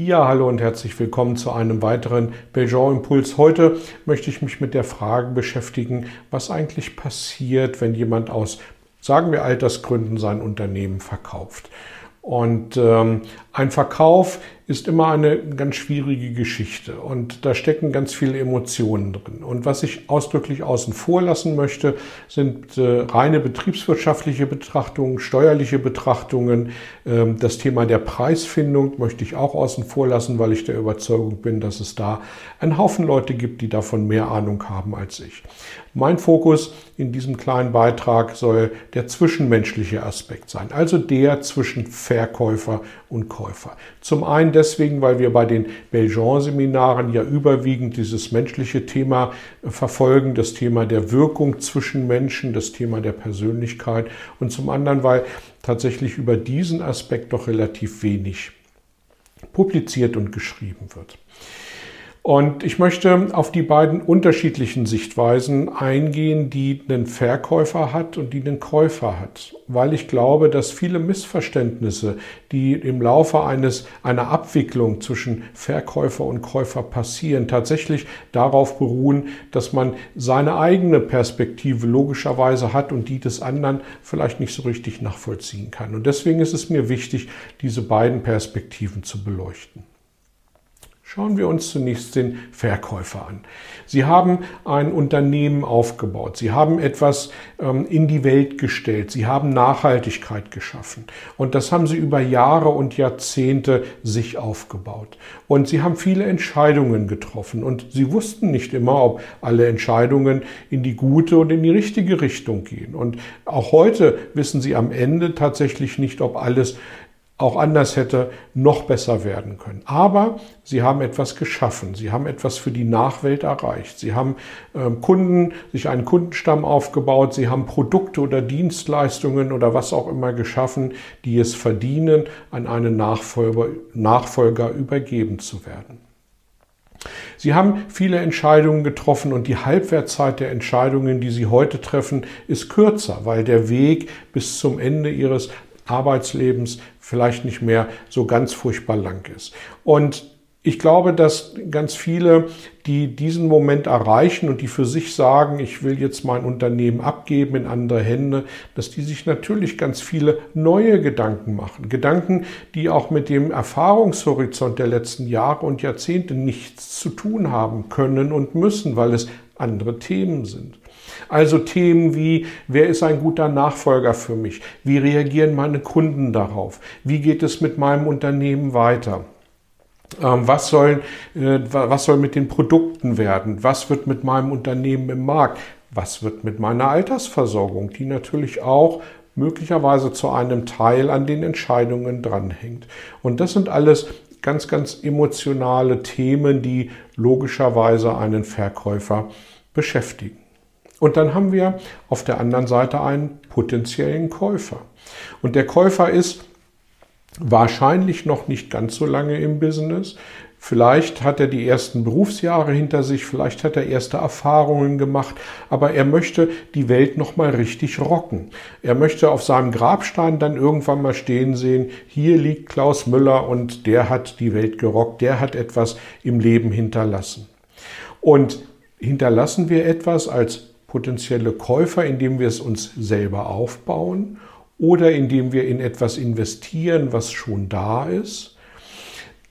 Ja, hallo und herzlich willkommen zu einem weiteren Belgian Impuls. Heute möchte ich mich mit der Frage beschäftigen, was eigentlich passiert, wenn jemand aus, sagen wir, Altersgründen sein Unternehmen verkauft. Und ähm, ein Verkauf ist immer eine ganz schwierige Geschichte und da stecken ganz viele Emotionen drin. Und was ich ausdrücklich außen vor lassen möchte, sind äh, reine betriebswirtschaftliche Betrachtungen, steuerliche Betrachtungen. Ähm, das Thema der Preisfindung möchte ich auch außen vor lassen, weil ich der Überzeugung bin, dass es da einen Haufen Leute gibt, die davon mehr Ahnung haben als ich. Mein Fokus in diesem kleinen Beitrag soll der zwischenmenschliche Aspekt sein, also der zwischen Verkäufer und Käufer. Zum einen deswegen, weil wir bei den Belgian-Seminaren ja überwiegend dieses menschliche Thema äh, verfolgen, das Thema der Wirkung zwischen Menschen, das Thema der Persönlichkeit und zum anderen, weil tatsächlich über diesen Aspekt doch relativ wenig publiziert und geschrieben wird. Und ich möchte auf die beiden unterschiedlichen Sichtweisen eingehen, die einen Verkäufer hat und die einen Käufer hat, weil ich glaube, dass viele Missverständnisse, die im Laufe eines einer Abwicklung zwischen Verkäufer und Käufer passieren, tatsächlich darauf beruhen, dass man seine eigene Perspektive logischerweise hat und die des anderen vielleicht nicht so richtig nachvollziehen kann. Und deswegen ist es mir wichtig, diese beiden Perspektiven zu beleuchten. Schauen wir uns zunächst den Verkäufer an. Sie haben ein Unternehmen aufgebaut. Sie haben etwas ähm, in die Welt gestellt. Sie haben Nachhaltigkeit geschaffen. Und das haben Sie über Jahre und Jahrzehnte sich aufgebaut. Und Sie haben viele Entscheidungen getroffen. Und Sie wussten nicht immer, ob alle Entscheidungen in die gute und in die richtige Richtung gehen. Und auch heute wissen Sie am Ende tatsächlich nicht, ob alles auch anders hätte noch besser werden können. Aber sie haben etwas geschaffen. Sie haben etwas für die Nachwelt erreicht. Sie haben ähm, Kunden, sich einen Kundenstamm aufgebaut. Sie haben Produkte oder Dienstleistungen oder was auch immer geschaffen, die es verdienen, an einen Nachfolger, Nachfolger übergeben zu werden. Sie haben viele Entscheidungen getroffen und die Halbwertzeit der Entscheidungen, die Sie heute treffen, ist kürzer, weil der Weg bis zum Ende Ihres Arbeitslebens vielleicht nicht mehr so ganz furchtbar lang ist. Und ich glaube, dass ganz viele, die diesen Moment erreichen und die für sich sagen, ich will jetzt mein Unternehmen abgeben in andere Hände, dass die sich natürlich ganz viele neue Gedanken machen. Gedanken, die auch mit dem Erfahrungshorizont der letzten Jahre und Jahrzehnte nichts zu tun haben können und müssen, weil es andere Themen sind. Also Themen wie, wer ist ein guter Nachfolger für mich? Wie reagieren meine Kunden darauf? Wie geht es mit meinem Unternehmen weiter? Ähm, was soll, äh, was soll mit den Produkten werden? Was wird mit meinem Unternehmen im Markt? Was wird mit meiner Altersversorgung, die natürlich auch möglicherweise zu einem Teil an den Entscheidungen dranhängt? Und das sind alles ganz, ganz emotionale Themen, die logischerweise einen Verkäufer beschäftigen. Und dann haben wir auf der anderen Seite einen potenziellen Käufer. Und der Käufer ist wahrscheinlich noch nicht ganz so lange im Business. Vielleicht hat er die ersten Berufsjahre hinter sich, vielleicht hat er erste Erfahrungen gemacht, aber er möchte die Welt noch mal richtig rocken. Er möchte auf seinem Grabstein dann irgendwann mal stehen sehen, hier liegt Klaus Müller und der hat die Welt gerockt, der hat etwas im Leben hinterlassen. Und hinterlassen wir etwas als potenzielle Käufer, indem wir es uns selber aufbauen oder indem wir in etwas investieren, was schon da ist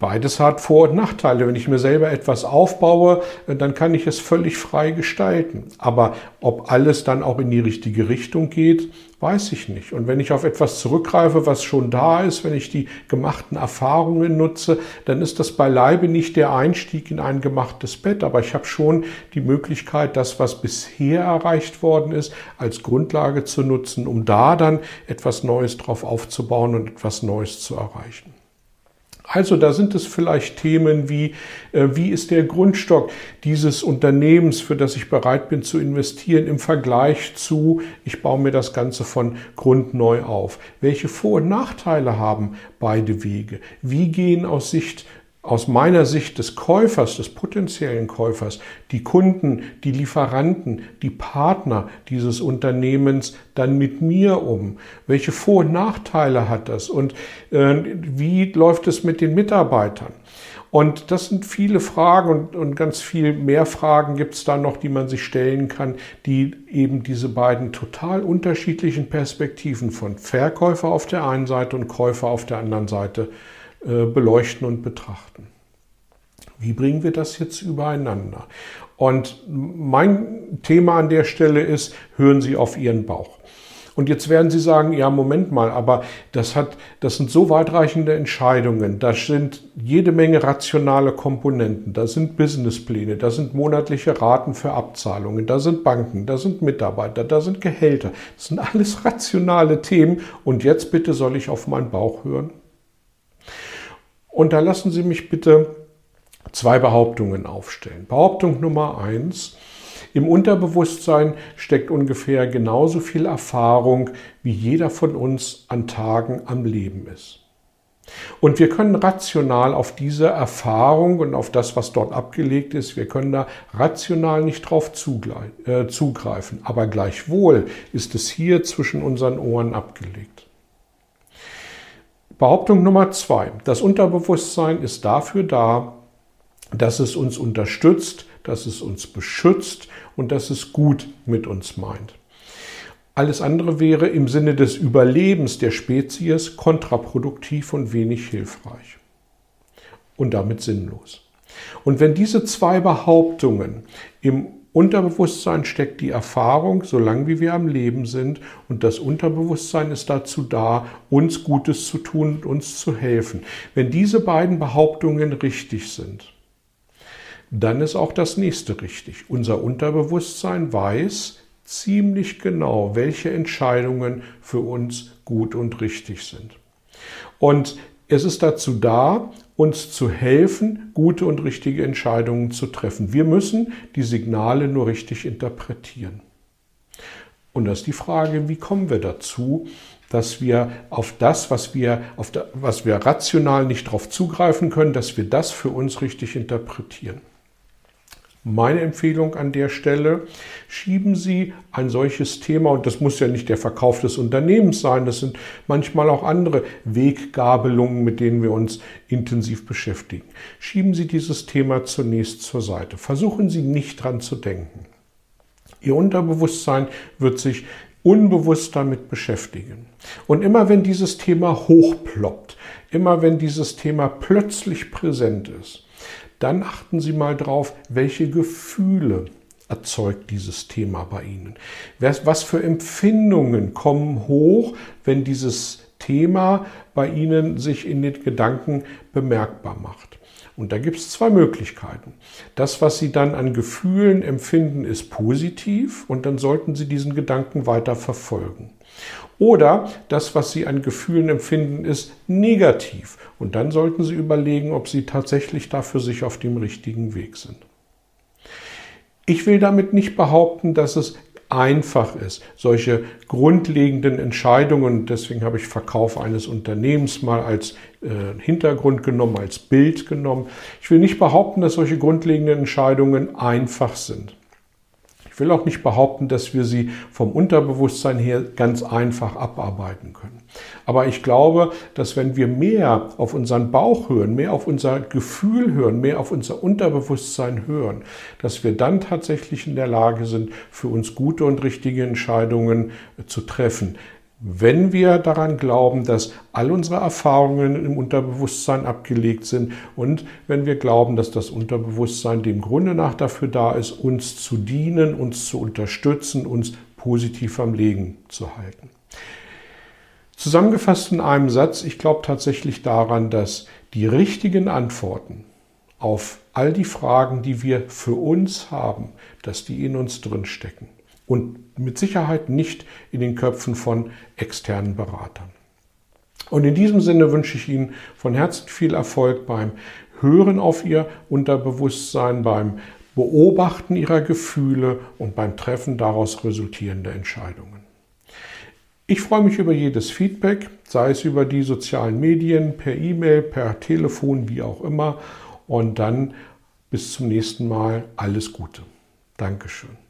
Beides hat Vor- und Nachteile. Wenn ich mir selber etwas aufbaue, dann kann ich es völlig frei gestalten. Aber ob alles dann auch in die richtige Richtung geht, weiß ich nicht. Und wenn ich auf etwas zurückgreife, was schon da ist, wenn ich die gemachten Erfahrungen nutze, dann ist das beileibe nicht der Einstieg in ein gemachtes Bett. Aber ich habe schon die Möglichkeit, das, was bisher erreicht worden ist, als Grundlage zu nutzen, um da dann etwas Neues drauf aufzubauen und etwas Neues zu erreichen. Also da sind es vielleicht Themen wie, äh, wie ist der Grundstock dieses Unternehmens, für das ich bereit bin zu investieren im Vergleich zu, ich baue mir das Ganze von Grund neu auf. Welche Vor- und Nachteile haben beide Wege? Wie gehen aus Sicht aus meiner Sicht des Käufers, des potenziellen Käufers, die Kunden, die Lieferanten, die Partner dieses Unternehmens dann mit mir um? Welche Vor- und Nachteile hat das? Und äh, wie läuft es mit den Mitarbeitern? Und das sind viele Fragen und, und ganz viel mehr Fragen gibt es da noch, die man sich stellen kann, die eben diese beiden total unterschiedlichen Perspektiven von Verkäufer auf der einen Seite und Käufer auf der anderen Seite äh, beleuchten und betrachten. Wie bringen wir das jetzt übereinander? Und mein Thema an der Stelle ist, hören Sie auf Ihren Bauch. Und jetzt werden Sie sagen, ja, Moment mal, aber das hat, das sind so weitreichende Entscheidungen. Da sind jede Menge rationale Komponenten. Da sind Businesspläne, da sind monatliche Raten für Abzahlungen, da sind Banken, da sind Mitarbeiter, da sind Gehälter. Das sind alles rationale Themen. Und jetzt bitte soll ich auf meinen Bauch hören? Und da lassen Sie mich bitte zwei Behauptungen aufstellen. Behauptung Nummer eins. Im Unterbewusstsein steckt ungefähr genauso viel Erfahrung, wie jeder von uns an Tagen am Leben ist. Und wir können rational auf diese Erfahrung und auf das, was dort abgelegt ist, wir können da rational nicht drauf äh, zugreifen. Aber gleichwohl ist es hier zwischen unseren Ohren abgelegt. Behauptung Nummer zwei. Das Unterbewusstsein ist dafür da, dass es uns unterstützt, dass es uns beschützt und dass es gut mit uns meint. Alles andere wäre im Sinne des Überlebens der Spezies kontraproduktiv und wenig hilfreich und damit sinnlos. Und wenn diese zwei Behauptungen im Unterbewusstsein steckt die Erfahrung, solange wie wir am Leben sind. Und das Unterbewusstsein ist dazu da, uns Gutes zu tun und uns zu helfen. Wenn diese beiden Behauptungen richtig sind, dann ist auch das nächste richtig. Unser Unterbewusstsein weiß ziemlich genau, welche Entscheidungen für uns gut und richtig sind. Und es ist dazu da, uns zu helfen, gute und richtige Entscheidungen zu treffen. Wir müssen die Signale nur richtig interpretieren. Und das ist die Frage, wie kommen wir dazu, dass wir auf das, was wir, auf da, was wir rational nicht darauf zugreifen können, dass wir das für uns richtig interpretieren. Meine Empfehlung an der Stelle, schieben Sie ein solches Thema, und das muss ja nicht der Verkauf des Unternehmens sein, das sind manchmal auch andere Weggabelungen, mit denen wir uns intensiv beschäftigen. Schieben Sie dieses Thema zunächst zur Seite. Versuchen Sie nicht dran zu denken. Ihr Unterbewusstsein wird sich unbewusst damit beschäftigen. Und immer wenn dieses Thema hochploppt, immer wenn dieses Thema plötzlich präsent ist, dann achten Sie mal drauf, welche Gefühle erzeugt dieses Thema bei Ihnen. Was für Empfindungen kommen hoch, wenn dieses Thema bei Ihnen sich in den Gedanken bemerkbar macht. Und da gibt es zwei Möglichkeiten. Das, was Sie dann an Gefühlen empfinden, ist positiv und dann sollten Sie diesen Gedanken weiter verfolgen. Oder das, was Sie an Gefühlen empfinden, ist negativ. Und dann sollten Sie überlegen, ob Sie tatsächlich da für sich auf dem richtigen Weg sind. Ich will damit nicht behaupten, dass es einfach ist, solche grundlegenden Entscheidungen, deswegen habe ich Verkauf eines Unternehmens mal als äh, Hintergrund genommen, als Bild genommen. Ich will nicht behaupten, dass solche grundlegenden Entscheidungen einfach sind will auch nicht behaupten, dass wir sie vom Unterbewusstsein her ganz einfach abarbeiten können. Aber ich glaube, dass wenn wir mehr auf unseren Bauch hören, mehr auf unser Gefühl hören, mehr auf unser Unterbewusstsein hören, dass wir dann tatsächlich in der Lage sind, für uns gute und richtige Entscheidungen zu treffen wenn wir daran glauben, dass all unsere Erfahrungen im Unterbewusstsein abgelegt sind und wenn wir glauben, dass das Unterbewusstsein dem Grunde nach dafür da ist, uns zu dienen, uns zu unterstützen, uns positiv am Leben zu halten. Zusammengefasst in einem Satz, ich glaube tatsächlich daran, dass die richtigen Antworten auf all die Fragen, die wir für uns haben, dass die in uns drin stecken und mit Sicherheit nicht in den Köpfen von externen Beratern. Und in diesem Sinne wünsche ich Ihnen von Herzen viel Erfolg beim Hören auf Ihr Unterbewusstsein, beim Beobachten Ihrer Gefühle und beim Treffen daraus resultierender Entscheidungen. Ich freue mich über jedes Feedback, sei es über die sozialen Medien, per E-Mail, per Telefon, wie auch immer. Und dann bis zum nächsten Mal. Alles Gute. Dankeschön.